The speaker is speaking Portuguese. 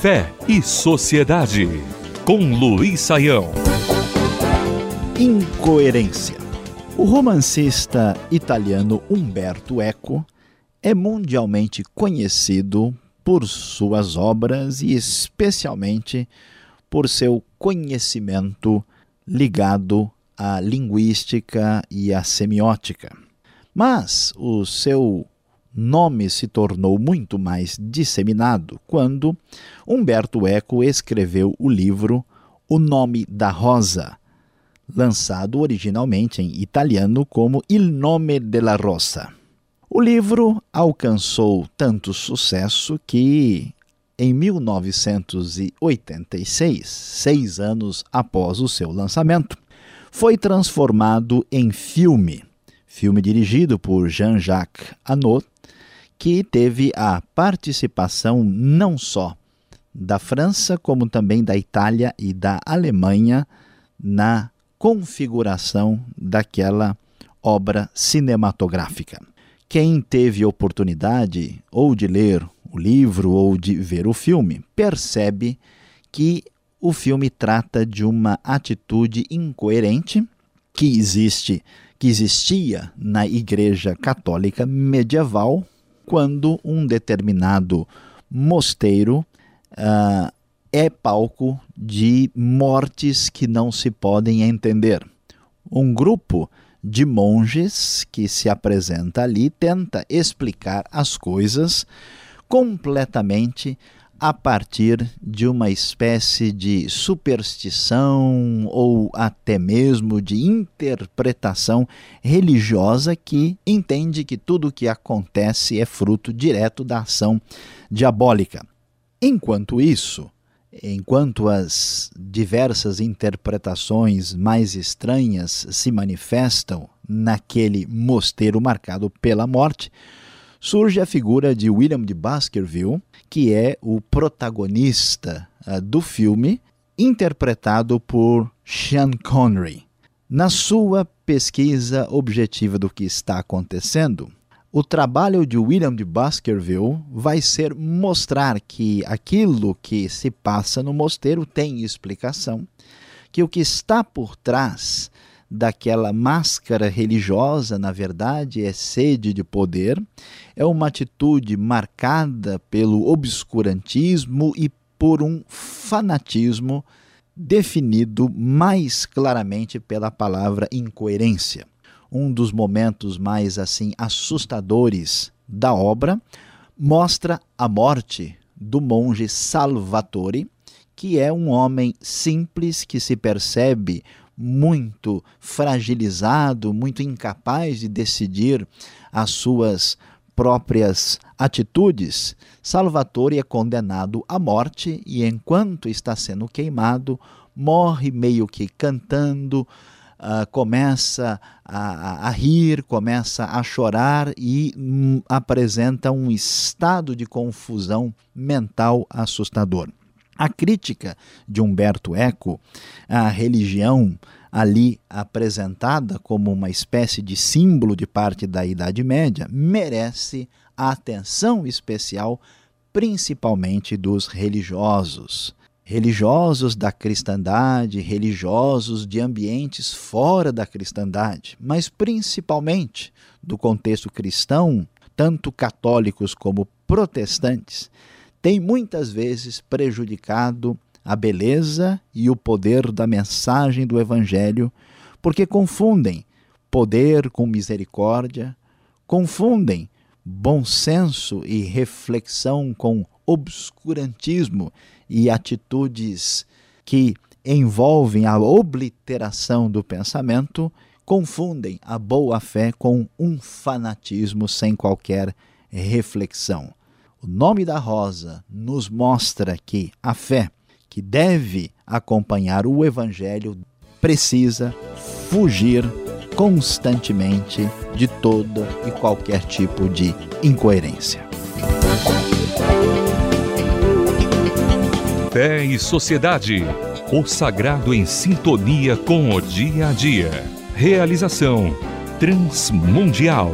Fé e Sociedade, com Luiz Saião. Incoerência. O romancista italiano Umberto Eco é mundialmente conhecido por suas obras e especialmente por seu conhecimento ligado à linguística e à semiótica. Mas o seu nome se tornou muito mais disseminado quando Umberto Eco escreveu o livro O Nome da Rosa, lançado originalmente em italiano como Il Nome della Rosa. O livro alcançou tanto sucesso que, em 1986, seis anos após o seu lançamento, foi transformado em filme. Filme dirigido por Jean-Jacques Annaud, que teve a participação não só da França, como também da Itália e da Alemanha na configuração daquela obra cinematográfica. Quem teve oportunidade ou de ler o livro ou de ver o filme percebe que o filme trata de uma atitude incoerente que existe, que existia na Igreja Católica medieval quando um determinado mosteiro uh, é palco de mortes que não se podem entender. Um grupo de monges que se apresenta ali tenta explicar as coisas completamente a partir de uma espécie de superstição ou até mesmo de interpretação religiosa que entende que tudo o que acontece é fruto direto da ação diabólica. Enquanto isso, enquanto as diversas interpretações mais estranhas se manifestam naquele mosteiro marcado pela morte, surge a figura de William de Baskerville, que é o protagonista uh, do filme, interpretado por Sean Connery. Na sua pesquisa objetiva do que está acontecendo, o trabalho de William de Baskerville vai ser mostrar que aquilo que se passa no mosteiro tem explicação, que o que está por trás daquela máscara religiosa, na verdade, é sede de poder, é uma atitude marcada pelo obscurantismo e por um fanatismo definido mais claramente pela palavra incoerência. Um dos momentos mais assim assustadores da obra mostra a morte do monge Salvatore, que é um homem simples que se percebe muito fragilizado, muito incapaz de decidir as suas próprias atitudes, Salvatore é condenado à morte e, enquanto está sendo queimado, morre meio que cantando, uh, começa a, a, rir, começa a chorar e um, apresenta um estado de confusão mental assustador. A crítica de Humberto Eco à religião ali apresentada como uma espécie de símbolo de parte da Idade Média merece a atenção especial, principalmente dos religiosos. Religiosos da cristandade, religiosos de ambientes fora da cristandade, mas principalmente do contexto cristão, tanto católicos como protestantes, tem muitas vezes prejudicado a beleza e o poder da mensagem do Evangelho, porque confundem poder com misericórdia, confundem bom senso e reflexão com obscurantismo e atitudes que envolvem a obliteração do pensamento, confundem a boa fé com um fanatismo sem qualquer reflexão. O nome da rosa nos mostra que a fé, que deve acompanhar o Evangelho, precisa fugir constantemente de toda e qualquer tipo de incoerência. Fé e Sociedade. O sagrado em sintonia com o dia a dia. Realização Transmundial.